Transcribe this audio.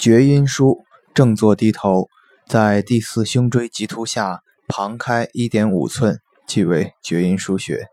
厥阴腧，正坐低头，在第四胸椎棘突下旁开一点五寸，即为厥阴腧穴。